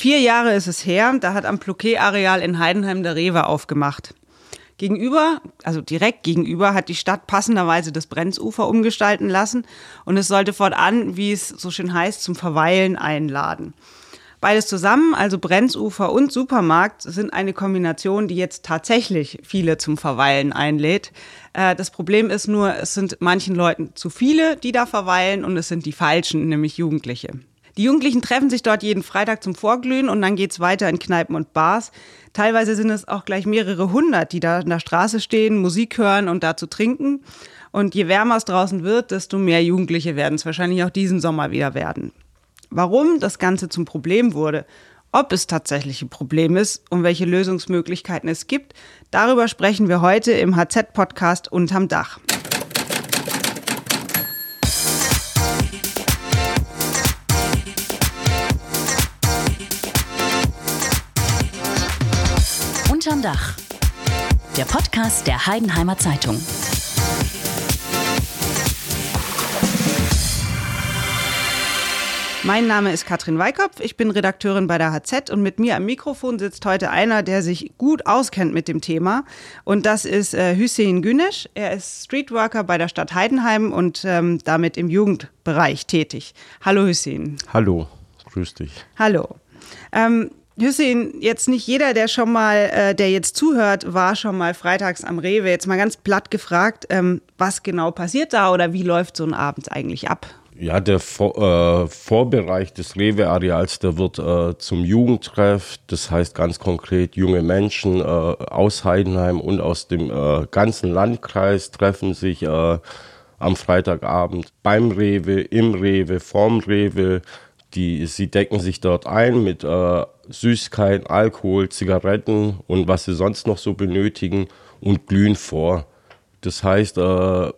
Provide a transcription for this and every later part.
Vier Jahre ist es her, da hat am Plouquet-Areal in Heidenheim der Rewe aufgemacht. Gegenüber, also direkt gegenüber, hat die Stadt passenderweise das Brenzufer umgestalten lassen und es sollte fortan, wie es so schön heißt, zum Verweilen einladen. Beides zusammen, also Brenzufer und Supermarkt, sind eine Kombination, die jetzt tatsächlich viele zum Verweilen einlädt. Äh, das Problem ist nur, es sind manchen Leuten zu viele, die da verweilen und es sind die falschen, nämlich Jugendliche. Die Jugendlichen treffen sich dort jeden Freitag zum Vorglühen und dann geht's weiter in Kneipen und Bars. Teilweise sind es auch gleich mehrere hundert, die da an der Straße stehen, Musik hören und dazu trinken. Und je wärmer es draußen wird, desto mehr Jugendliche werden es wahrscheinlich auch diesen Sommer wieder werden. Warum das Ganze zum Problem wurde, ob es tatsächlich ein Problem ist und welche Lösungsmöglichkeiten es gibt, darüber sprechen wir heute im HZ-Podcast Unterm Dach. Unterm Dach. Der Podcast der Heidenheimer Zeitung. Mein Name ist Katrin Weikopf, ich bin Redakteurin bei der HZ und mit mir am Mikrofon sitzt heute einer, der sich gut auskennt mit dem Thema und das ist äh, Hüseyin Güneş. Er ist Streetworker bei der Stadt Heidenheim und ähm, damit im Jugendbereich tätig. Hallo Hüseyin. Hallo, grüß dich. Hallo. Ähm, Hüssein, jetzt nicht jeder, der schon mal, äh, der jetzt zuhört, war schon mal freitags am Rewe. Jetzt mal ganz platt gefragt, ähm, was genau passiert da oder wie läuft so ein Abend eigentlich ab? Ja, der Vor äh, Vorbereich des Rewe-Areals, der wird äh, zum Jugendtreff. Das heißt ganz konkret, junge Menschen äh, aus Heidenheim und aus dem äh, ganzen Landkreis treffen sich äh, am Freitagabend beim Rewe, im Rewe, vorm Rewe. Die, sie decken sich dort ein mit äh, Süßigkeiten, Alkohol, Zigaretten und was sie sonst noch so benötigen und glühen vor. Das heißt, äh,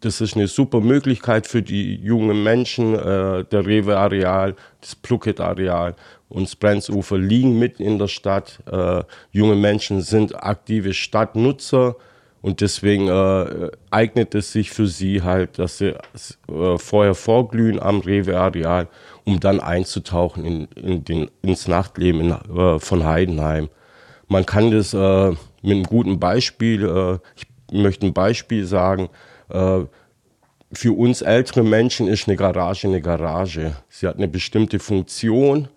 das ist eine super Möglichkeit für die jungen Menschen. Äh, der Rewe-Areal, das Plucket-Areal und das Brenzufer liegen mitten in der Stadt. Äh, junge Menschen sind aktive Stadtnutzer und deswegen äh, eignet es sich für sie halt, dass sie äh, vorher vorglühen am Rewe-Areal, um dann einzutauchen in, in den, ins Nachtleben in, äh, von Heidenheim. Man kann das äh, mit einem guten Beispiel, äh, ich möchte ein Beispiel sagen, äh, für uns ältere Menschen ist eine Garage eine Garage. Sie hat eine bestimmte Funktion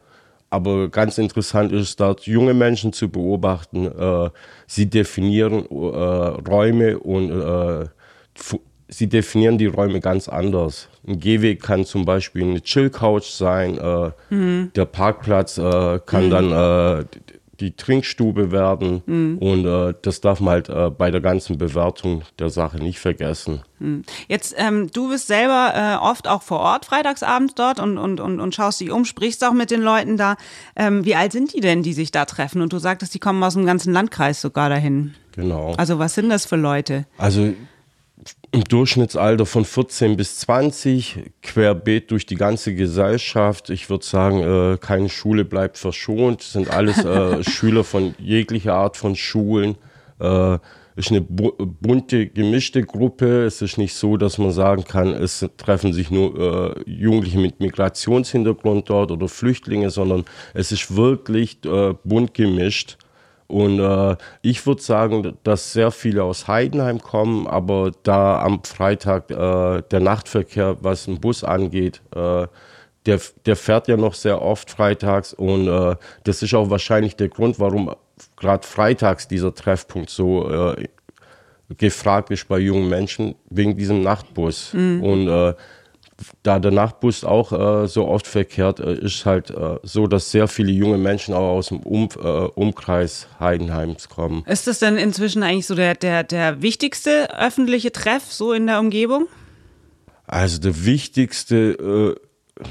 aber ganz interessant ist dort junge Menschen zu beobachten. Äh, sie definieren Räume und sie definieren die Räume ganz anders. Ein Gehweg kann zum Beispiel eine Chill-Couch sein. Äh, mhm. Der Parkplatz äh, kann mhm. dann äh, die Trinkstube werden. Mhm. Und äh, das darf man halt äh, bei der ganzen Bewertung der Sache nicht vergessen. Mhm. Jetzt, ähm, du bist selber äh, oft auch vor Ort freitagsabends dort und, und, und, und schaust dich um, sprichst auch mit den Leuten da. Ähm, wie alt sind die denn, die sich da treffen? Und du sagtest, die kommen aus dem ganzen Landkreis sogar dahin. Genau. Also was sind das für Leute? Also im Durchschnittsalter von 14 bis 20, querbeet durch die ganze Gesellschaft. Ich würde sagen, äh, keine Schule bleibt verschont. Sind alles äh, Schüler von jeglicher Art von Schulen. Äh, ist eine bu bunte, gemischte Gruppe. Es ist nicht so, dass man sagen kann, es treffen sich nur äh, Jugendliche mit Migrationshintergrund dort oder Flüchtlinge, sondern es ist wirklich äh, bunt gemischt. Und äh, ich würde sagen, dass sehr viele aus Heidenheim kommen, aber da am Freitag äh, der Nachtverkehr, was den Bus angeht, äh, der, der fährt ja noch sehr oft freitags und äh, das ist auch wahrscheinlich der Grund, warum gerade freitags dieser Treffpunkt so äh, gefragt ist bei jungen Menschen, wegen diesem Nachtbus. Mhm. Und äh, da der Nachtbus auch äh, so oft verkehrt, äh, ist halt äh, so, dass sehr viele junge Menschen auch aus dem um, äh, Umkreis Heidenheims kommen. Ist das denn inzwischen eigentlich so der, der, der wichtigste öffentliche Treff so in der Umgebung? Also der wichtigste, äh,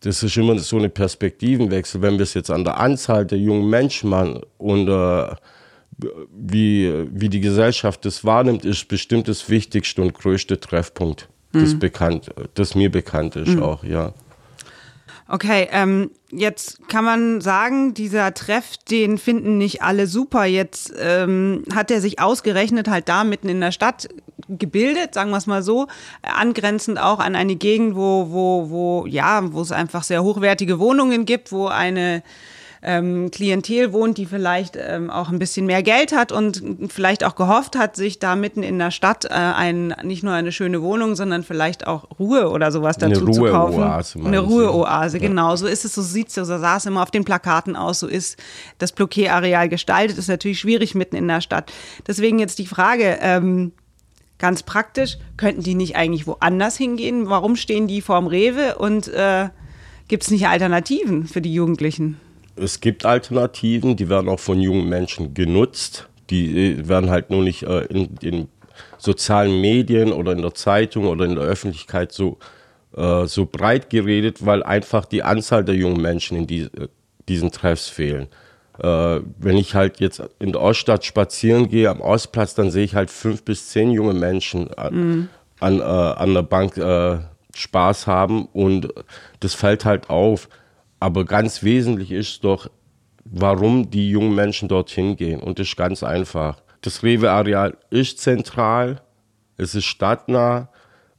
das ist immer so eine Perspektivenwechsel, wenn wir es jetzt an der Anzahl der jungen Menschen machen und äh, wie, wie die Gesellschaft das wahrnimmt, ist bestimmt das wichtigste und größte Treffpunkt das, mhm. bekannt, das mir bekannt ist mhm. auch, ja. Okay, ähm, jetzt kann man sagen, dieser Treff, den finden nicht alle super. Jetzt ähm, hat er sich ausgerechnet halt da mitten in der Stadt gebildet, sagen wir es mal so, angrenzend auch an eine Gegend, wo, wo, wo, ja, wo es einfach sehr hochwertige Wohnungen gibt, wo eine ähm, Klientel wohnt, die vielleicht ähm, auch ein bisschen mehr Geld hat und vielleicht auch gehofft hat, sich da mitten in der Stadt äh, ein, nicht nur eine schöne Wohnung, sondern vielleicht auch Ruhe oder sowas dazu Eine zu kaufen. Ruheoase, Eine? Ruheoase, genau. So ist es, so sieht es, so sah es immer auf den Plakaten aus, so ist das Bloquet-Areal gestaltet. Ist natürlich schwierig mitten in der Stadt. Deswegen jetzt die Frage, ähm, ganz praktisch, könnten die nicht eigentlich woanders hingehen? Warum stehen die vorm Rewe und äh, gibt es nicht Alternativen für die Jugendlichen? Es gibt Alternativen, die werden auch von jungen Menschen genutzt. Die äh, werden halt nur nicht äh, in den sozialen Medien oder in der Zeitung oder in der Öffentlichkeit so, äh, so breit geredet, weil einfach die Anzahl der jungen Menschen in die, äh, diesen Treffs fehlen. Äh, wenn ich halt jetzt in der Oststadt spazieren gehe, am Ostplatz, dann sehe ich halt fünf bis zehn junge Menschen an, an, äh, an der Bank Spaß haben und das fällt halt auf. Aber ganz wesentlich ist doch, warum die jungen Menschen dorthin gehen. Und das ist ganz einfach. Das Rewe-Areal ist zentral, es ist stadtnah.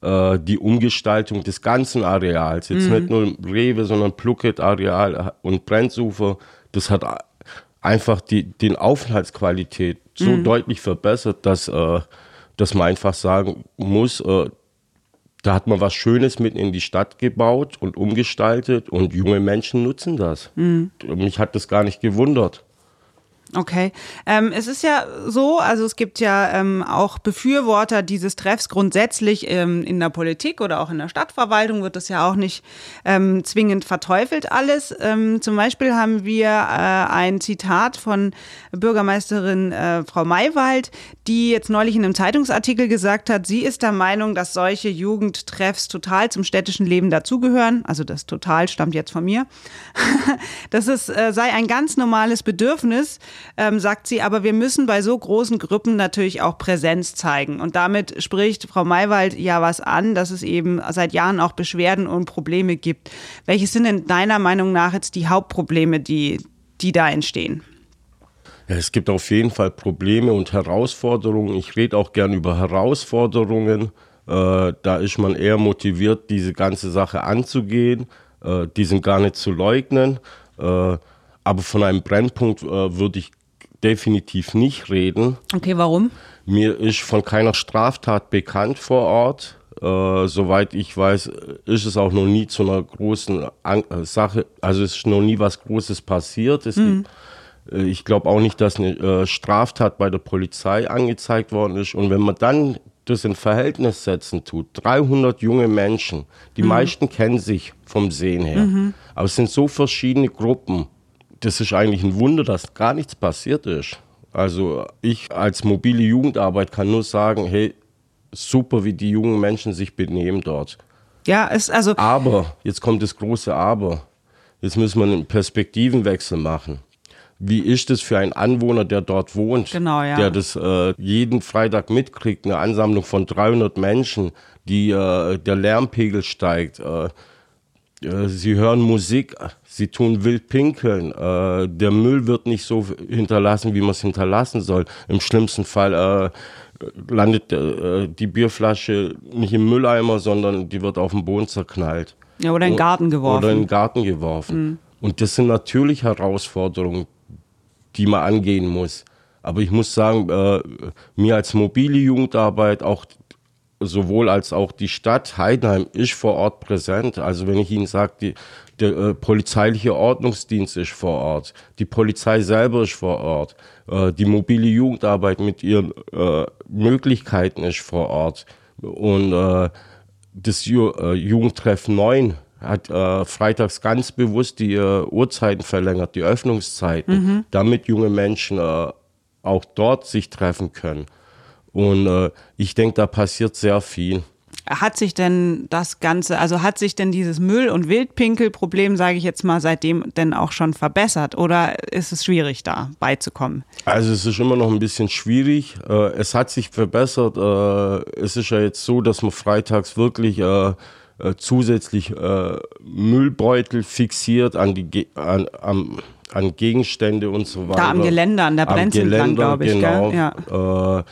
Äh, die Umgestaltung des ganzen Areals, jetzt nicht nur Rewe, sondern Plucket-Areal und Brenzufer, das hat einfach die den Aufenthaltsqualität so deutlich verbessert, dass, äh, dass man einfach sagen muss, äh, da hat man was Schönes mitten in die Stadt gebaut und umgestaltet und junge Menschen nutzen das. Mich hat das gar nicht gewundert. Okay. Ähm, es ist ja so, also es gibt ja ähm, auch Befürworter dieses Treffs grundsätzlich ähm, in der Politik oder auch in der Stadtverwaltung wird das ja auch nicht ähm, zwingend verteufelt alles. Ähm, zum Beispiel haben wir äh, ein Zitat von Bürgermeisterin äh, Frau Maywald, die jetzt neulich in einem Zeitungsartikel gesagt hat, sie ist der Meinung, dass solche Jugendtreffs total zum städtischen Leben dazugehören. Also das total stammt jetzt von mir. dass es äh, sei ein ganz normales Bedürfnis, ähm, sagt sie, aber wir müssen bei so großen Gruppen natürlich auch Präsenz zeigen. Und damit spricht Frau Maywald ja was an, dass es eben seit Jahren auch Beschwerden und Probleme gibt. Welche sind denn deiner Meinung nach jetzt die Hauptprobleme, die, die da entstehen? Es gibt auf jeden Fall Probleme und Herausforderungen. Ich rede auch gern über Herausforderungen. Äh, da ist man eher motiviert, diese ganze Sache anzugehen. Äh, die sind gar nicht zu leugnen. Äh, aber von einem Brennpunkt äh, würde ich definitiv nicht reden. Okay, warum? Mir ist von keiner Straftat bekannt vor Ort. Äh, soweit ich weiß, ist es auch noch nie zu einer großen An äh, Sache, also es ist noch nie was Großes passiert. Es gibt, äh, ich glaube auch nicht, dass eine äh, Straftat bei der Polizei angezeigt worden ist. Und wenn man dann das in Verhältnis setzen tut, 300 junge Menschen, die meisten kennen sich vom Sehen her, aber es sind so verschiedene Gruppen. Das ist eigentlich ein Wunder, dass gar nichts passiert ist. Also ich als mobile Jugendarbeit kann nur sagen, hey, super, wie die jungen Menschen sich benehmen dort. Ja, es also Aber, jetzt kommt das große Aber. Jetzt müssen wir einen Perspektivenwechsel machen. Wie ist es für einen Anwohner, der dort wohnt, Genau, ja. der das äh, jeden Freitag mitkriegt, eine Ansammlung von 300 Menschen, die äh, der Lärmpegel steigt, äh, sie hören Musik, sie tun wild pinkeln, äh, der Müll wird nicht so hinterlassen, wie man es hinterlassen soll. Im schlimmsten Fall äh, landet äh, die Bierflasche nicht im Mülleimer, sondern die wird auf den Boden zerknallt. ja, oder in den Garten geworfen. Oder in den Garten geworfen. Und das sind natürlich Herausforderungen, die man angehen muss. Aber ich muss sagen, äh, mir als mobile Jugendarbeit, auch sowohl als auch die Stadt Heidenheim ist vor Ort präsent. Also wenn ich Ihnen sage, die, der äh, polizeiliche Ordnungsdienst ist vor Ort, die Polizei selber ist vor Ort, äh, die mobile Jugendarbeit mit ihren äh, Möglichkeiten ist vor Ort und äh, das Ju äh, Jugendtreff 9 hat äh, freitags ganz bewusst die Uhrzeiten verlängert, die Öffnungszeiten, damit junge Menschen auch dort sich treffen können. Und äh, ich denke, da passiert sehr viel. Hat sich denn das Ganze, also hat sich denn dieses Müll- und Wildpinkelproblem, sage ich jetzt mal, seitdem denn auch schon verbessert oder ist es schwierig da beizukommen? Also es ist immer noch ein bisschen schwierig. Äh, es hat sich verbessert. Äh, es ist ja jetzt so, dass man freitags wirklich äh, zusätzlich Müllbeutel fixiert an die an, am, an Gegenstände und so weiter. am Geländer, an der Am Brenz entlang, Geländer, glaub ich, Genau. gell? Ja. Äh,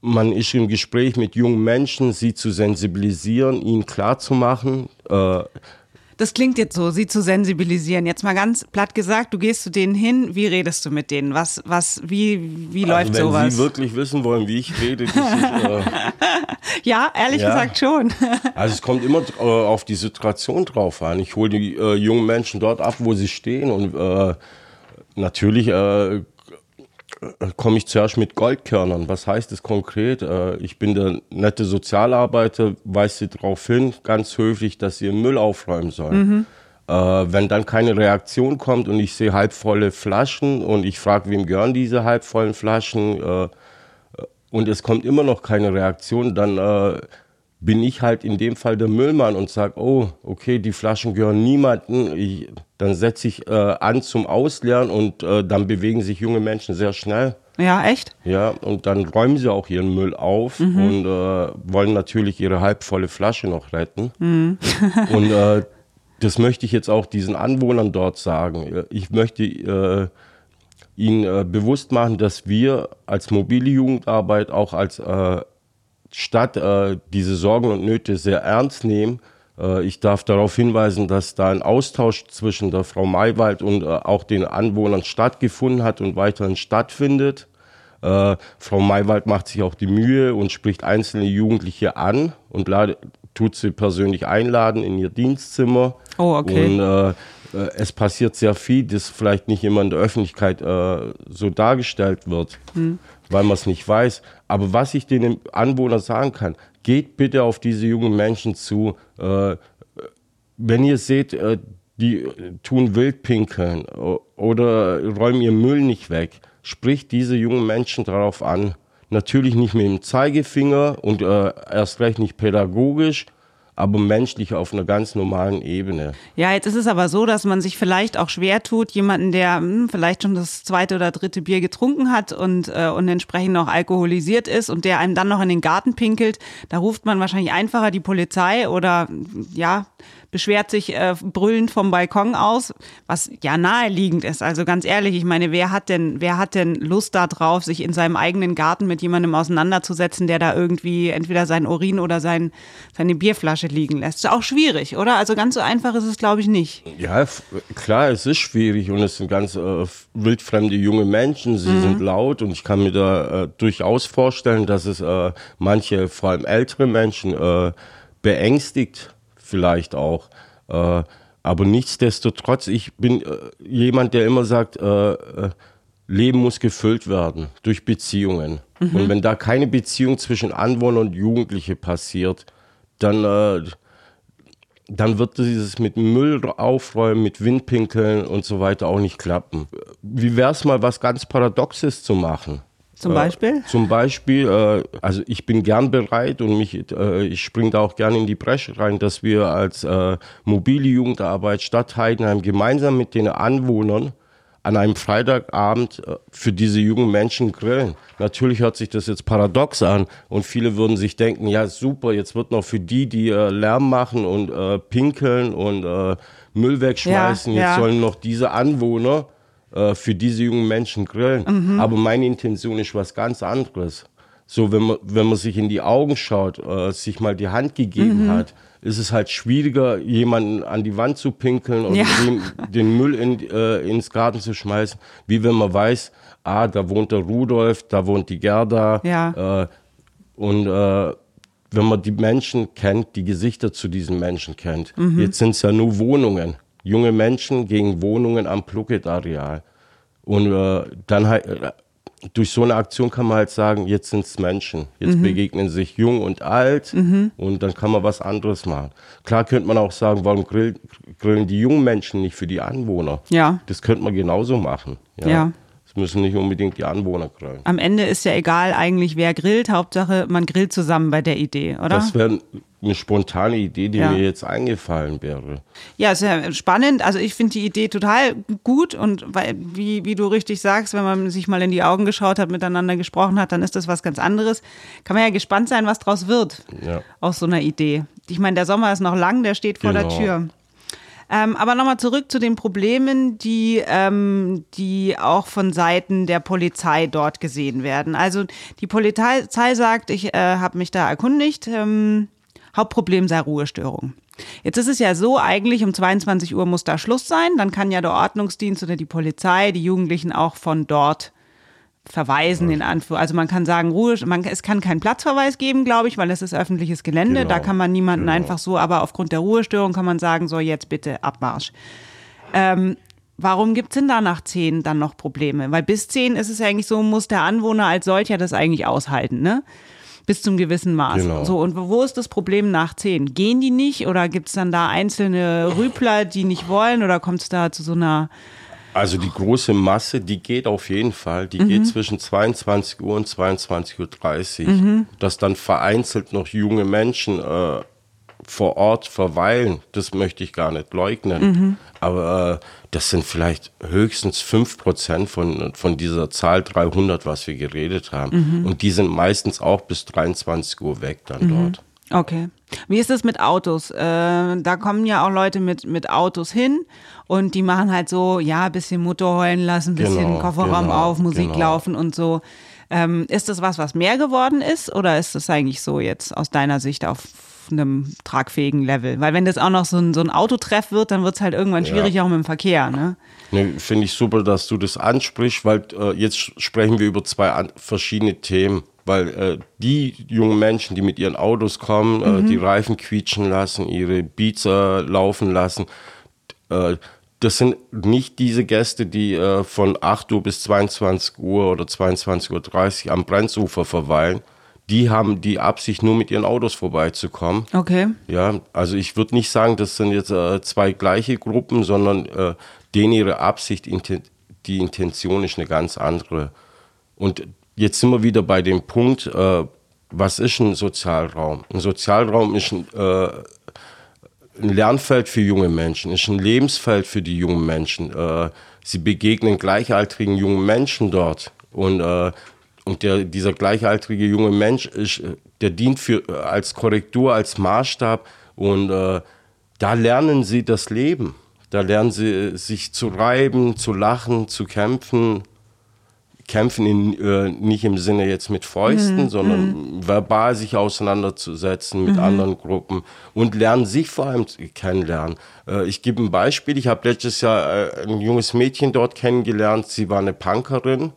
man ist im Gespräch mit jungen Menschen, sie zu sensibilisieren, ihnen klarzumachen, äh, Das klingt jetzt so, sie zu sensibilisieren. Jetzt mal ganz platt gesagt, du gehst zu denen hin, wie redest du mit denen? Was, was, wie, wie Also läuft wenn sowas? Sie wirklich wissen wollen, wie ich rede, ist, äh, ja, ehrlich Ja. gesagt schon. also es kommt immer äh, auf die Situation drauf an. Ich hole die äh, jungen Menschen dort ab, wo sie stehen und äh, natürlich äh, komme ich zuerst mit Goldkörnern. Was heißt das konkret? Äh, ich bin der nette Sozialarbeiter, weise sie darauf hin, ganz höflich, dass sie Müll aufräumen sollen. Äh, wenn dann keine Reaktion kommt und ich sehe halbvolle Flaschen und ich frage, wem gehören diese halbvollen Flaschen äh, und es kommt immer noch keine Reaktion, dann äh, bin ich halt in dem Fall der Müllmann und sage, oh, okay, die Flaschen gehören niemandem. Ich, dann setze ich äh, an zum Ausleeren und äh, dann bewegen sich junge Menschen sehr schnell. Ja, echt? Ja, und dann räumen sie auch ihren Müll auf und äh, wollen natürlich ihre halbvolle Flasche noch retten. und äh, das möchte ich jetzt auch diesen Anwohnern dort sagen. Ich möchte äh, ihnen äh, bewusst machen, dass wir als mobile Jugendarbeit auch als Stadt äh, diese Sorgen und Nöte sehr ernst nehmen. Äh, ich darf darauf hinweisen, dass da ein Austausch zwischen der Frau Maywald und äh, auch den Anwohnern stattgefunden hat und weiterhin stattfindet. Äh, Frau Maywald macht sich auch die Mühe und spricht einzelne Jugendliche an und lade, tut sie persönlich einladen in ihr Dienstzimmer. Oh, okay. Und äh, äh, es passiert sehr viel, das vielleicht nicht immer in der Öffentlichkeit äh, so dargestellt wird, weil man es nicht weiß. Aber was ich den Anwohnern sagen kann, geht bitte auf diese jungen Menschen zu. Äh, wenn ihr seht, äh, die tun Wildpinkeln oder räumen ihr Müll nicht weg, spricht diese jungen Menschen darauf an. Natürlich nicht mit dem Zeigefinger und äh, erst recht nicht pädagogisch, aber menschlich auf einer ganz normalen Ebene. Ja, jetzt ist es aber so, dass man sich vielleicht auch schwer tut, jemanden, der hm, vielleicht schon das zweite oder dritte Bier getrunken hat und, äh, und entsprechend auch alkoholisiert ist und der einem dann noch in den Garten pinkelt, da ruft man wahrscheinlich einfacher die Polizei oder ja, beschwert sich äh, brüllend vom Balkon aus, was ja naheliegend ist. Also ganz ehrlich, ich meine, wer hat denn, wer hat denn Lust darauf, sich in seinem eigenen Garten mit jemandem auseinanderzusetzen, der da irgendwie entweder sein Urin oder sein, seine Bierflasche liegen lässt? Ist auch schwierig, oder? Also ganz so einfach ist es, glaube ich, nicht. Ja, klar, es ist schwierig und es sind ganz äh, wildfremde junge Menschen, sie sind laut und ich kann mir da äh, durchaus vorstellen, dass es äh, manche, vor allem ältere Menschen, äh, beängstigt vielleicht auch. Äh, aber nichtsdestotrotz, ich bin äh, jemand, der immer sagt, äh, äh, Leben muss gefüllt werden durch Beziehungen. Und wenn da keine Beziehung zwischen Anwohner und Jugendliche passiert, dann äh, dann wird dieses mit Müll aufräumen, mit Windpinkeln und so weiter auch nicht klappen. Wie wäre es mal, was ganz Paradoxes zu machen? Zum Beispiel? Äh, zum Beispiel, äh, also ich bin gern bereit und mich, äh, ich springe da auch gerne in die Bresche rein, dass wir als äh, mobile Jugendarbeit Stadt Heidenheim gemeinsam mit den Anwohnern an einem Freitagabend äh, für diese jungen Menschen grillen. Natürlich hört sich das jetzt paradox an und viele würden sich denken, ja super, jetzt wird noch für die, die äh, Lärm machen und äh, pinkeln und äh, Müll wegschmeißen, Ja, jetzt ja. sollen noch diese Anwohner äh, für diese jungen Menschen grillen. Mhm. Aber meine Intention ist was ganz anderes. So, wenn man, wenn man sich in die Augen schaut, äh, sich mal die Hand gegeben Mhm. hat, ist es halt schwieriger, jemanden an die Wand zu pinkeln und Ja. ihm den Müll in, äh, ins Garten zu schmeißen, wie wenn man weiß, ah, da wohnt der Rudolf, da wohnt die Gerda. Ja. Äh, und äh, wenn man die Menschen kennt, die Gesichter zu diesen Menschen kennt. Mhm. Jetzt sind es ja nur Wohnungen. Junge Menschen gegen Wohnungen am Plucket-Areal. Und äh, dann halt, äh, durch so eine Aktion kann man halt sagen, jetzt sind es Menschen. Jetzt begegnen sich jung und alt und dann kann man was anderes machen. Klar könnte man auch sagen, warum grill, grillen die jungen Menschen nicht für die Anwohner? Ja. Das könnte man genauso machen. Ja. Es müssen nicht unbedingt die Anwohner grillen. Am Ende ist ja egal eigentlich, wer grillt. Hauptsache, man grillt zusammen bei der Idee, oder? Das wäre eine spontane Idee, die Ja. mir jetzt eingefallen wäre. Ja, ist ja spannend. Also ich finde die Idee total gut und weil, wie, wie du richtig sagst, wenn man sich mal in die Augen geschaut hat, miteinander gesprochen hat, dann ist das was ganz anderes. Kann man ja gespannt sein, was draus wird Ja. aus so einer Idee. Ich meine, der Sommer ist noch lang, der steht vor der Genau. Tür. Ähm, aber nochmal zurück zu den Problemen, die, ähm, die auch von Seiten der Polizei dort gesehen werden. Also die Polizei sagt, ich äh, habe mich da erkundigt, ähm, Hauptproblem sei Ruhestörung. Jetzt ist es ja so, eigentlich um 22 Uhr muss da Schluss sein. Dann kann ja der Ordnungsdienst oder die Polizei die Jugendlichen auch von dort verweisen in Anführungszeichen. Also man kann sagen, Ruhe, man, es kann keinen Platzverweis geben, glaube ich, weil es ist öffentliches Gelände. Genau, Da kann man niemanden genau. einfach so, aber aufgrund der Ruhestörung kann man sagen, so jetzt bitte Abmarsch. Ähm, warum gibt es denn da nach 10 dann noch Probleme? Weil bis 10 ist es ja eigentlich so, muss der Anwohner als solcher das eigentlich aushalten, ne? Bis zum gewissen Maß. Genau. So, und wo ist das Problem nach 10? Gehen die nicht oder gibt es dann da einzelne Rüpler, die nicht wollen oder kommt es da zu so einer Also die große Masse, die geht auf jeden Fall. Die Mhm. geht zwischen 22 Uhr und 22.30 Uhr. Mhm. Dass dann vereinzelt noch junge Menschen äh, vor Ort verweilen, das möchte ich gar nicht leugnen. Mhm. Aber äh, das sind vielleicht höchstens 5% von, von dieser Zahl 300, was wir geredet haben. Mhm. Und die sind meistens auch bis 23 Uhr weg dann dort. Okay. Wie ist es mit Autos? Äh, da kommen ja auch Leute mit, mit Autos hin und die machen halt so, ja, bisschen Motor heulen lassen, bisschen Genau, Kofferraum genau, auf, Musik genau. laufen und so. Ähm, ist das was, was mehr geworden ist oder ist das eigentlich so jetzt aus deiner Sicht auf einem tragfähigen Level? Weil wenn das auch noch so ein, so ein Autotreff wird, dann wird es halt irgendwann schwierig auch mit dem Verkehr, ne? Ne, Finde ich super, dass du das ansprichst, weil äh, jetzt sprechen wir über zwei verschiedene Themen. Weil äh, die jungen Menschen, die mit ihren Autos kommen, äh, die Reifen quietschen lassen, ihre Beats äh, laufen lassen, äh, das sind nicht diese Gäste, die äh, von 8 Uhr bis 22 Uhr oder 22.30 Uhr am Brenzufer verweilen. Die haben die Absicht, nur mit ihren Autos vorbeizukommen. Okay. Ja, also ich würde nicht sagen, das sind jetzt äh, zwei gleiche Gruppen, sondern denen ihre Absicht, die Intention ist eine ganz andere. Und jetzt sind wir wieder bei dem Punkt, äh, was ist ein Sozialraum? Ein Sozialraum ist ein, äh, ein Lernfeld für junge Menschen, ist ein Lebensfeld für die jungen Menschen. Äh, sie begegnen gleichaltrigen jungen Menschen dort. Und, äh, und der, dieser gleichaltrige junge Mensch, ist, äh, der dient für, äh, als Korrektur, als Maßstab. Und äh, da lernen sie das Leben. Da lernen sie sich zu reiben, zu lachen, zu kämpfen. Kämpfen in, äh, nicht im Sinne jetzt mit Fäusten, sondern verbal sich auseinanderzusetzen mit anderen Gruppen und lernen sich vor allem kennenlernen. Äh, ich gebe ein Beispiel. Ich habe letztes Jahr äh, ein junges Mädchen dort kennengelernt. Sie war eine Punkerin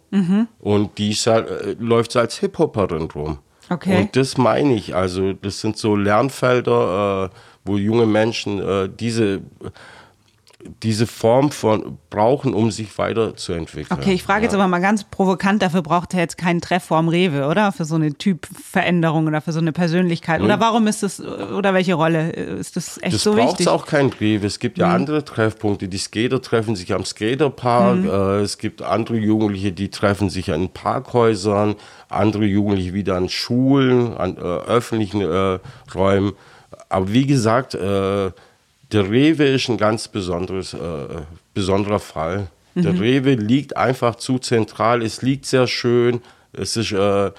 und die ist, halt, äh, läuft als Hip-Hopperin rum. Okay. Und das meine ich. Also das sind so Lernfelder, äh, wo junge Menschen äh, diese diese Form von brauchen, um sich weiterzuentwickeln. Okay, ich frage jetzt aber mal ganz provokant, dafür braucht er jetzt keinen Treff vorm Rewe, oder? Für so eine Typveränderung oder für so eine Persönlichkeit. Oder warum ist das, oder welche Rolle ist das echt Das so braucht wichtig? auch kein Rewe. Es gibt ja andere Treffpunkte. Die Skater treffen sich am Skaterpark. Äh, es gibt andere Jugendliche, die treffen sich an Parkhäusern. Andere Jugendliche wieder an Schulen, an äh, öffentlichen äh, Räumen. Aber wie gesagt, äh, der Rewe ist ein ganz besonderes, äh, besonderer Fall. Der Rewe liegt einfach zu zentral. Es liegt sehr schön. Es ist äh,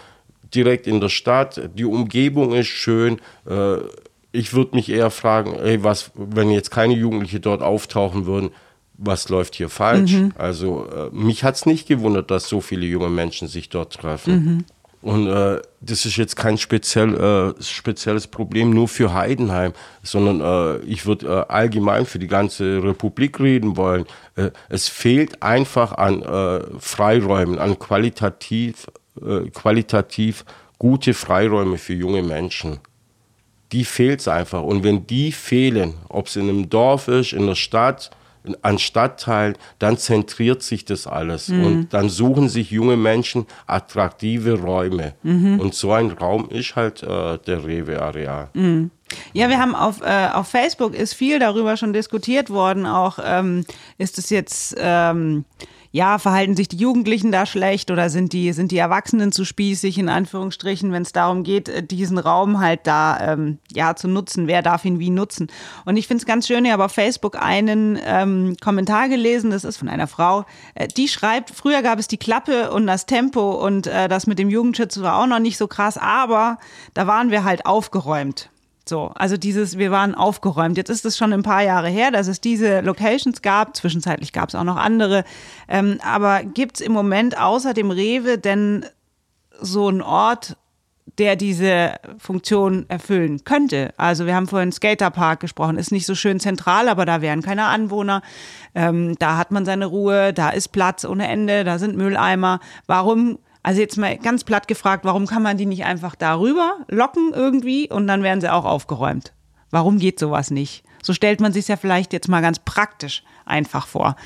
direkt in der Stadt. Die Umgebung ist schön. Äh, ich würde mich eher fragen, ey, was, wenn jetzt keine Jugendliche dort auftauchen würden, was läuft hier falsch? Also äh, mich hat es nicht gewundert, dass so viele junge Menschen sich dort treffen. Und äh, das ist jetzt kein speziell, äh, spezielles Problem nur für Heidenheim, sondern äh, ich würde äh, allgemein für die ganze Republik reden wollen. Äh, es fehlt einfach an äh, Freiräumen, an qualitativ, qualitativ gute Freiräume für junge Menschen die fehlt es einfach. Und wenn die fehlen, ob es in einem Dorf ist, in der Stadt, an Stadtteilen, dann zentriert sich das alles. Und dann suchen sich junge Menschen attraktive Räume. Und so ein Raum ist halt äh, der Rewe-Areal. Ja, wir haben auf, äh, auf Facebook ist viel darüber schon diskutiert worden. Auch ähm, ist es jetzt, ähm, ja, verhalten sich die Jugendlichen da schlecht oder sind die, sind die Erwachsenen zu spießig, in Anführungsstrichen, wenn es darum geht, äh, diesen Raum halt da ähm, ja, zu nutzen. Wer darf ihn wie nutzen? Und ich finde es ganz schön, ich habe auf Facebook einen ähm, Kommentar gelesen, das ist von einer Frau, äh, die schreibt, früher gab es die Klappe und das Tempo und äh, das mit dem Jugendschutz war auch noch nicht so krass, aber da waren wir halt aufgeräumt. So, also dieses, wir waren aufgeräumt. Jetzt ist es schon ein paar Jahre her, dass es diese Locations gab. Zwischenzeitlich gab es auch noch andere. Ähm, aber gibt es im Moment außer dem Rewe denn so einen Ort, der diese Funktion erfüllen könnte. Also wir haben vorhin Skaterpark gesprochen, ist nicht so schön zentral, aber da wären keine Anwohner. Ähm, da hat man seine Ruhe, da ist Platz ohne Ende, da sind Mülleimer. Warum, also jetzt mal ganz platt gefragt, warum kann man die nicht einfach darüber locken irgendwie und dann werden sie auch aufgeräumt? Warum geht sowas nicht? So stellt man sich ja vielleicht jetzt mal ganz praktisch einfach vor.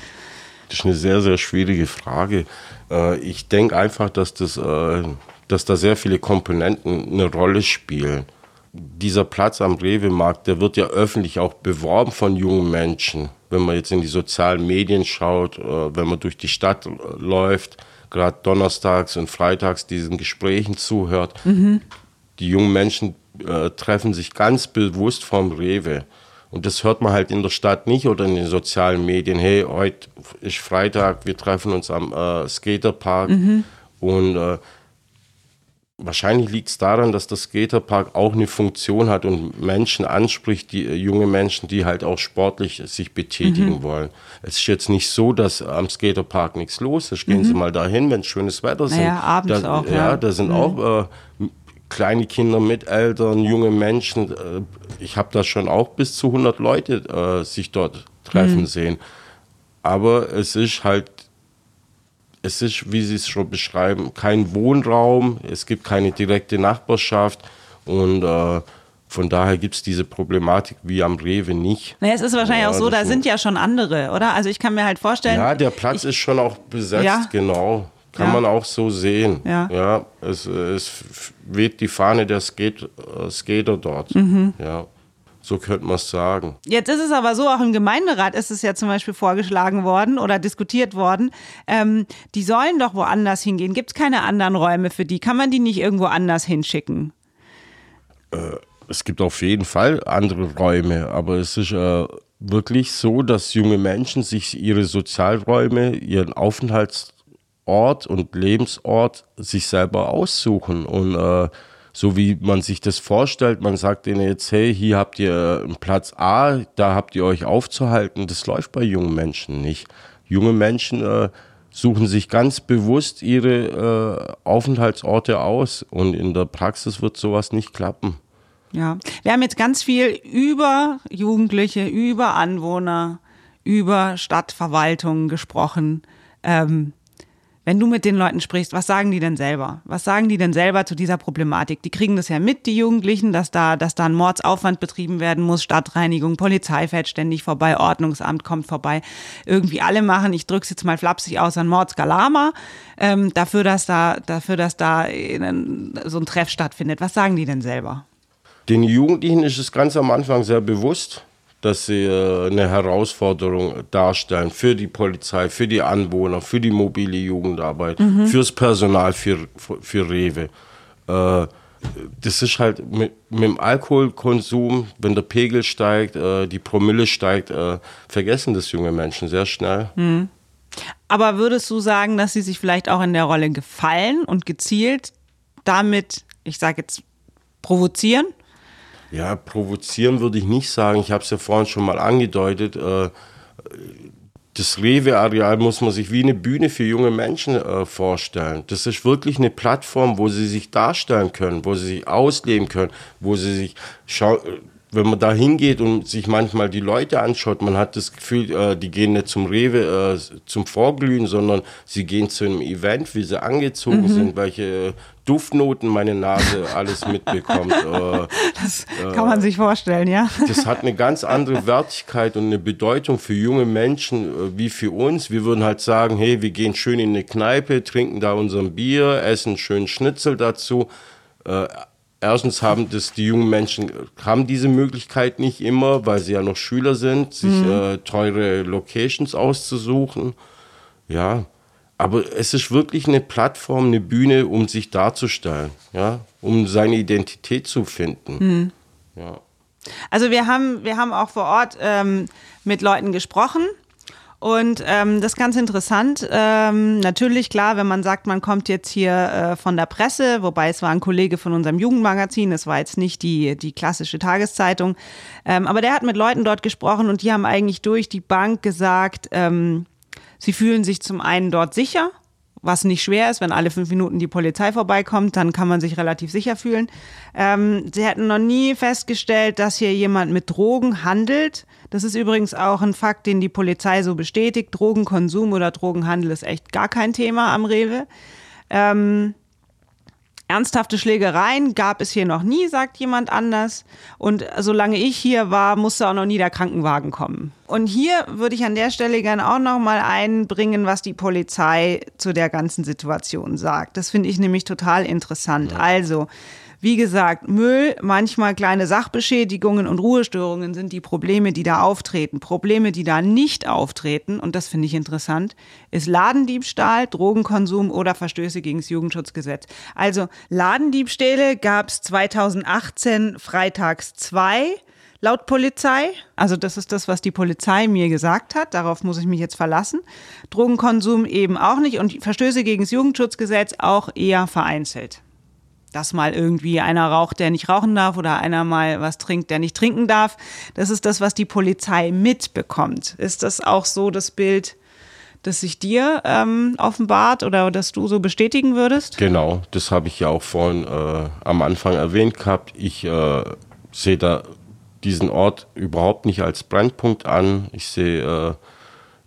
Das ist eine sehr, sehr schwierige Frage. Äh, ich denke einfach, dass das äh, dass da sehr viele Komponenten eine Rolle spielen. Dieser Platz am Rewe-Markt, der wird ja öffentlich auch beworben von jungen Menschen. Wenn man jetzt in die sozialen Medien schaut, äh, wenn man durch die Stadt läuft, gerade donnerstags und freitags diesen Gesprächen zuhört, mhm. die jungen Menschen äh, treffen sich ganz bewusst vom Rewe. Und das hört man halt in der Stadt nicht oder in den sozialen Medien. Hey, heute ist Freitag, wir treffen uns am äh, Skaterpark. Mhm. Und äh, Wahrscheinlich liegt es daran, dass der Skaterpark auch eine Funktion hat und Menschen anspricht, die äh, junge Menschen, die halt auch sportlich sich betätigen mhm. wollen. Es ist jetzt nicht so, dass am Skaterpark nichts los ist. Gehen mhm. Sie mal dahin, wenn schönes Wetter ist. Naja, abends da, auch. Ja, ja. da sind mhm. auch äh, kleine Kinder mit Eltern, junge Menschen. Äh, ich habe da schon auch bis zu 100 Leute äh, sich dort treffen mhm. sehen. Aber es ist halt es ist, wie Sie es schon beschreiben, kein Wohnraum, es gibt keine direkte Nachbarschaft und äh, von daher gibt es diese Problematik wie am Rewe nicht. Naja, es ist wahrscheinlich ja, auch so, da sind ja schon andere, oder? Also ich kann mir halt vorstellen. Ja, der Platz ich, ist schon auch besetzt, ja. genau. Kann ja. man auch so sehen. Ja, ja es, es weht die Fahne der Skate, äh, Skater dort. Mhm. Ja. So könnte man es sagen. Jetzt ist es aber so, auch im Gemeinderat ist es ja zum Beispiel vorgeschlagen worden oder diskutiert worden, ähm, die sollen doch woanders hingehen. Gibt es keine anderen Räume für die? Kann man die nicht irgendwo anders hinschicken? Äh, es gibt auf jeden Fall andere Räume, aber es ist äh, wirklich so, dass junge Menschen sich ihre Sozialräume, ihren Aufenthaltsort und Lebensort sich selber aussuchen und äh, so wie man sich das vorstellt. Man sagt denen jetzt, hey, hier habt ihr einen Platz A, da habt ihr euch aufzuhalten. Das läuft bei jungen Menschen nicht. Junge Menschen äh, suchen sich ganz bewusst ihre äh, Aufenthaltsorte aus und in der Praxis wird sowas nicht klappen. Ja, wir haben jetzt ganz viel über Jugendliche, über Anwohner, über Stadtverwaltungen gesprochen. Ähm, wenn du mit den Leuten sprichst, was sagen die denn selber? Was sagen die denn selber zu dieser Problematik? Die kriegen das ja mit, die Jugendlichen, dass da, dass da ein Mordsaufwand betrieben werden muss, Stadtreinigung, Polizei fährt ständig vorbei, Ordnungsamt kommt vorbei. Irgendwie alle machen, ich drück's jetzt mal flapsig aus, ein Mordsgalama, ähm, dafür, dass da, dafür, dass da so ein Treff stattfindet. Was sagen die denn selber? Den Jugendlichen ist es ganz am Anfang sehr bewusst, dass sie äh, eine Herausforderung darstellen für die Polizei, für die Anwohner, für die mobile Jugendarbeit, mhm. fürs Personal, für, für Rewe. Äh, das ist halt mit, mit, dem Alkoholkonsum, wenn der Pegel steigt, äh, die Promille steigt, vergessen das junge Menschen sehr schnell. Mhm. Aber würdest du sagen, dass sie sich vielleicht auch in der Rolle gefallen und gezielt damit, ich sage jetzt, provozieren? Ja, provozieren würde ich nicht sagen. Ich habe es ja vorhin schon mal angedeutet. Äh, das Rewe-Areal muss man sich wie eine Bühne für junge Menschen äh, vorstellen. Das ist wirklich eine Plattform, wo sie sich darstellen können, wo sie sich ausleben können, wo sie sich schauen wenn man da hingeht und sich manchmal die Leute anschaut, man hat das Gefühl, äh, die gehen nicht zum Rewe äh, zum Vorglühen, sondern sie gehen zu einem Event, wie sie angezogen mhm. sind, welche Duftnoten meine Nase alles mitbekommt. Äh, das kann man sich vorstellen, ja. Das hat eine ganz andere Wertigkeit und eine Bedeutung für junge Menschen äh, wie für uns. Wir würden halt sagen, hey, wir gehen schön in eine Kneipe, trinken da unser Bier, essen schön Schnitzel dazu äh, erstens haben das die jungen Menschen haben diese Möglichkeit nicht immer, weil sie ja noch Schüler sind, sich mhm. äh, teure Locations auszusuchen. Ja, aber es ist wirklich eine Plattform, eine Bühne, um sich darzustellen, ja, um seine Identität zu finden. Mhm. Ja. Also wir haben, wir haben auch vor Ort ähm, mit Leuten gesprochen und ähm, das ist ganz interessant. Ähm, natürlich, klar, wenn man sagt, man kommt jetzt hier äh, von der Presse, wobei es war ein Kollege von unserem Jugendmagazin, es war jetzt nicht die, die klassische Tageszeitung. Ähm, aber der hat mit Leuten dort gesprochen und die haben eigentlich durch die Bank gesagt, ähm, sie fühlen sich zum einen dort sicher, was nicht schwer ist, wenn alle fünf Minuten die Polizei vorbeikommt, dann kann man sich relativ sicher fühlen. Ähm, sie hätten noch nie festgestellt, dass hier jemand mit Drogen handelt. Das ist übrigens auch ein Fakt, den die Polizei so bestätigt. Drogenkonsum oder Drogenhandel ist echt gar kein Thema am Rewe. Ähm, Ernsthafte Schlägereien gab es hier noch nie, sagt jemand anders. Und solange ich hier war, musste auch noch nie der Krankenwagen kommen. Und hier würde ich an der Stelle gerne auch noch mal einbringen, was die Polizei zu der ganzen Situation sagt. Das finde ich nämlich total interessant. Also, wie gesagt, Müll, manchmal kleine Sachbeschädigungen und Ruhestörungen sind die Probleme, die da auftreten. Probleme, die da nicht auftreten, und das finde ich interessant, ist Ladendiebstahl, Drogenkonsum oder Verstöße gegen das Jugendschutzgesetz. Also Ladendiebstähle gab es 2018 freitags zwei laut Polizei. Also das ist das, was die Polizei mir gesagt hat. Darauf muss ich mich jetzt verlassen. Drogenkonsum eben auch nicht und Verstöße gegen das Jugendschutzgesetz auch eher vereinzelt dass mal irgendwie einer raucht, der nicht rauchen darf oder einer mal was trinkt, der nicht trinken darf. Das ist das, was die Polizei mitbekommt. Ist das auch so das Bild, das sich dir ähm, offenbart oder das du so bestätigen würdest? Genau, das habe ich ja auch vorhin äh, am Anfang erwähnt gehabt. Ich äh, sehe da diesen Ort überhaupt nicht als Brennpunkt an. Ich sehe, äh,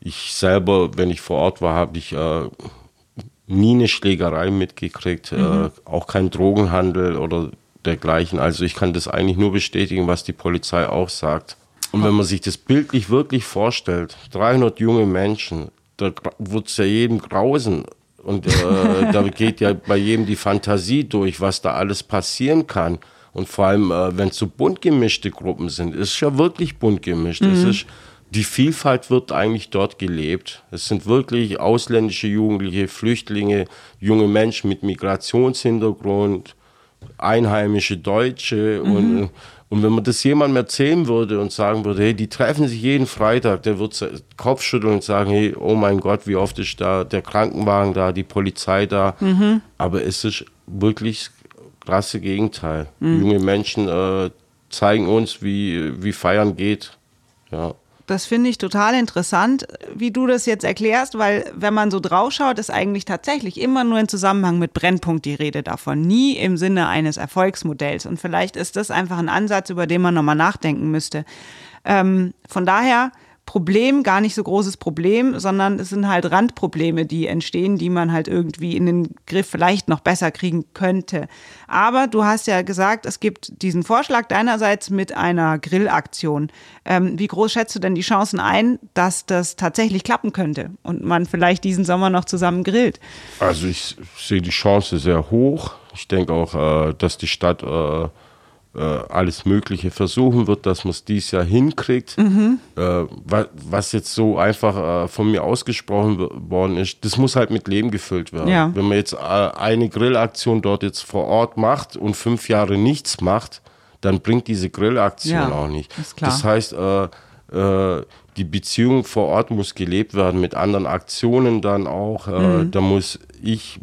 ich selber, wenn ich vor Ort war, habe ich äh, nie eine Schlägerei mitgekriegt, äh, mhm. äh, auch kein Drogenhandel oder dergleichen. Also ich kann das eigentlich nur bestätigen, was die Polizei auch sagt. Und wenn man sich das bildlich wirklich vorstellt, 300 junge Menschen, da wird es ja jedem grausen. Und äh, da geht ja bei jedem die Fantasie durch, was da alles passieren kann. Und vor allem, äh, wenn es so bunt gemischte Gruppen sind, ist es ja wirklich bunt gemischt. Mhm. Es ist die Vielfalt wird eigentlich dort gelebt. Es sind wirklich ausländische Jugendliche, Flüchtlinge, junge Menschen mit Migrationshintergrund, einheimische Deutsche mhm. und und wenn man das jemandem erzählen würde und sagen würde, hey, die treffen sich jeden Freitag, der wird Kopf schütteln und sagen, hey, oh mein Gott, wie oft ist da der Krankenwagen da, die Polizei da. Mhm. Aber es ist wirklich krasse Gegenteil. Mhm. Junge Menschen äh, zeigen uns, wie, wie Feiern geht. Ja. Das finde ich total interessant, wie du das jetzt erklärst, weil wenn man so draufschaut, ist eigentlich tatsächlich immer nur im Zusammenhang mit Brennpunkt die Rede davon, nie im Sinne eines Erfolgsmodells. Und vielleicht ist das einfach ein Ansatz, über den man nochmal nachdenken müsste. Ähm, von daher Problem gar nicht so großes Problem, sondern es sind halt Randprobleme, die entstehen, die man halt irgendwie in den Griff vielleicht noch besser kriegen könnte. Aber du hast ja gesagt, es gibt diesen Vorschlag deinerseits mit einer Grillaktion. Ähm, wie groß schätzt du denn die Chancen ein, dass das tatsächlich klappen könnte und man vielleicht diesen Sommer noch zusammen grillt? Also ich sehe die Chance sehr hoch. Ich denke auch, äh, dass die Stadt äh, alles Mögliche versuchen wird, dass man es dieses Jahr hinkriegt. Mhm. Äh, was jetzt so einfach äh, von mir ausgesprochen worden ist, das muss halt mit Leben gefüllt werden. Ja. Wenn man jetzt äh, eine Grillaktion dort jetzt vor Ort macht und fünf Jahre nichts macht, dann bringt diese Grillaktion ja, auch nicht. Das heißt, äh, die Beziehung vor Ort muss gelebt werden mit anderen Aktionen dann auch. Mhm. Da muss ich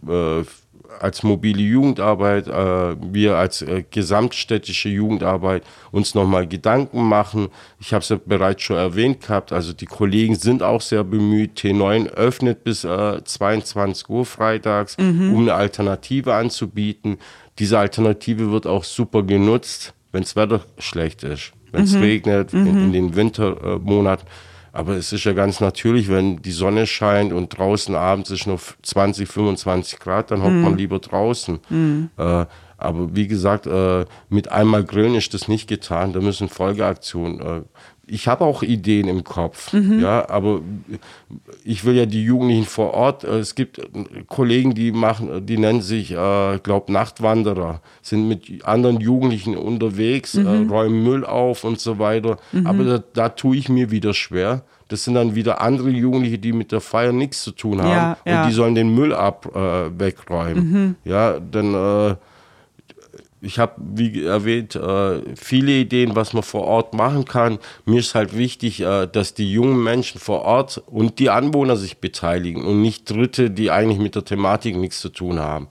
als mobile Jugendarbeit, äh, wir als äh, gesamtstädtische Jugendarbeit uns nochmal Gedanken machen. Ich habe es ja bereits schon erwähnt gehabt, also die Kollegen sind auch sehr bemüht. T9 öffnet bis äh, 22 Uhr freitags, mhm. um eine Alternative anzubieten. Diese Alternative wird auch super genutzt, wenn das Wetter schlecht ist, wenn es mhm. regnet, mhm. In, in, den Wintermonaten. Aber es ist ja ganz natürlich, wenn die Sonne scheint und draußen abends ist noch 20, 25 Grad, dann hockt mm. man lieber draußen. Mm. Äh, aber wie gesagt, äh, mit einmal Grillen ist das nicht getan. Da müssen Folgeaktionen. Äh, ich habe auch Ideen im Kopf, mhm. ja, aber ich will ja die Jugendlichen vor Ort. Äh, es gibt Kollegen, die machen, die nennen sich, äh, glaube Nachtwanderer, sind mit anderen Jugendlichen unterwegs, äh, mhm. äh, räumen Müll auf und so weiter. Mhm. Aber da, da tue ich mir wieder schwer. Das sind dann wieder andere Jugendliche, die mit der Feier nichts zu tun haben ja, und ja. die sollen den Müll ab äh, wegräumen. Mhm. Ja, dann äh, ich habe, wie erwähnt, äh, viele Ideen, was man vor Ort machen kann. Mir ist halt wichtig, äh, dass die jungen Menschen vor Ort und die Anwohner sich beteiligen und nicht Dritte, die eigentlich mit der Thematik nichts zu tun haben.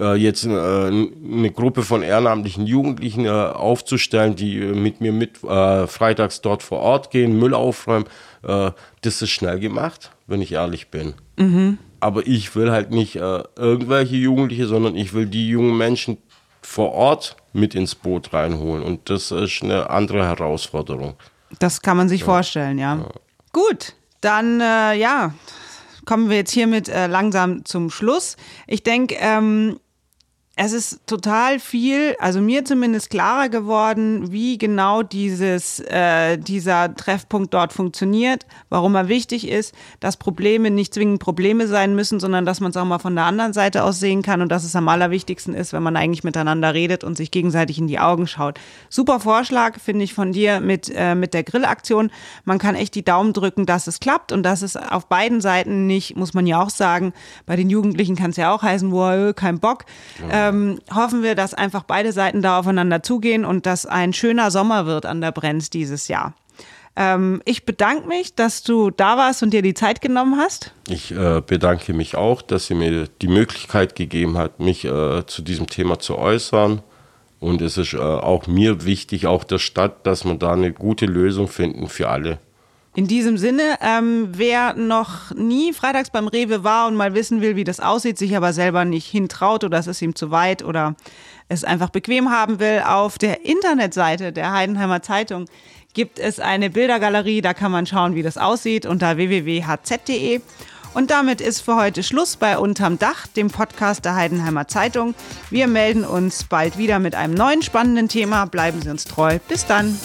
äh, jetzt äh, eine Gruppe von ehrenamtlichen Jugendlichen äh, aufzustellen, die äh, mit mir mit äh, freitags dort vor Ort gehen, Müll aufräumen, äh, das ist schnell gemacht, wenn ich ehrlich bin. Mhm. Aber ich will halt nicht irgendwelche Jugendliche, sondern ich will die jungen Menschen vor Ort mit ins Boot reinholen. Und das ist eine andere Herausforderung. Das kann man sich ja. vorstellen, ja. ja. Gut, dann ja, kommen wir jetzt hiermit äh, langsam zum Schluss. Ich denke, ähm, es ist total viel, also mir zumindest klarer geworden, wie genau dieses, äh, dieser Treffpunkt dort funktioniert, warum er wichtig ist, dass Probleme nicht zwingend Probleme sein müssen, sondern dass man es auch mal von der anderen Seite aus sehen kann und dass es am allerwichtigsten ist, wenn man eigentlich miteinander redet und sich gegenseitig in die Augen schaut. Super Vorschlag, finde ich von dir mit, äh, mit der Grillaktion. Man kann echt die Daumen drücken, dass es klappt und dass es auf beiden Seiten nicht, muss man ja auch sagen, bei den Jugendlichen kann es ja auch heißen, wow, kein Bock. Ja ähm, hoffen wir, dass einfach beide Seiten da aufeinander zugehen und dass ein schöner Sommer wird an der Brenz dieses Jahr. Ähm, ich bedanke mich, dass du da warst und dir die Zeit genommen hast. Ich äh, bedanke mich auch, dass sie mir die Möglichkeit gegeben hat, mich äh, zu diesem Thema zu äußern. Und es ist äh, auch mir wichtig, auch der Stadt, dass man da eine gute Lösung finden für alle. In diesem Sinne, ähm, wer noch nie freitags beim Rewe war und mal wissen will, wie das aussieht, sich aber selber nicht hintraut oder es ist ihm zu weit oder es einfach bequem haben will, auf der Internetseite der Heidenheimer Zeitung gibt es eine Bildergalerie, da kann man schauen, wie das aussieht unter www.hz.de. Und damit ist für heute Schluss bei Unterm Dach, dem Podcast der Heidenheimer Zeitung. Wir melden uns bald wieder mit einem neuen spannenden Thema. Bleiben Sie uns treu. Bis dann.